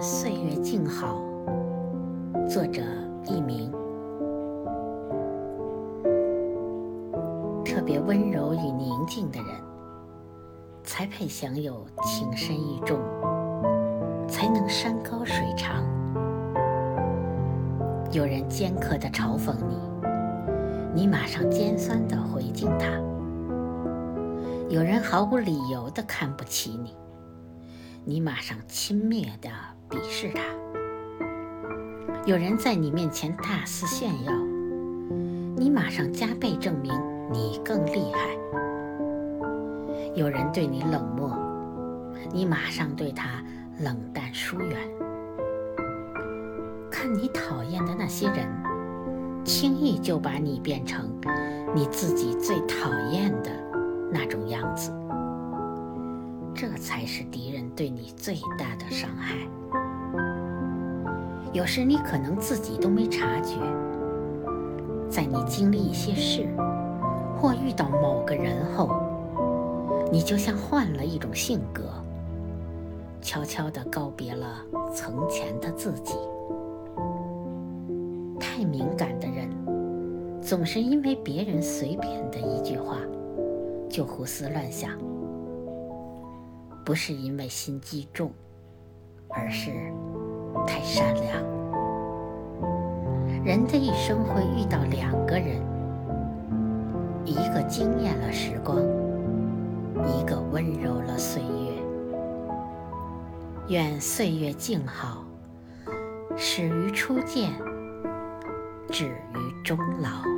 岁月静好。作者：佚名。特别温柔与宁静的人，才配享有情深意重，才能山高水长。有人尖刻的嘲讽你，你马上尖酸的回敬他；有人毫无理由的看不起你。你马上轻蔑的鄙视他，有人在你面前大肆炫耀，你马上加倍证明你更厉害；有人对你冷漠，你马上对他冷淡疏远。看你讨厌的那些人，轻易就把你变成你自己最讨厌的那种样子。这才是敌人对你最大的伤害。有时你可能自己都没察觉，在你经历一些事或遇到某个人后，你就像换了一种性格，悄悄地告别了从前的自己。太敏感的人，总是因为别人随便的一句话，就胡思乱想。不是因为心机重，而是太善良。人的一生会遇到两个人，一个惊艳了时光，一个温柔了岁月。愿岁月静好，始于初见，止于终老。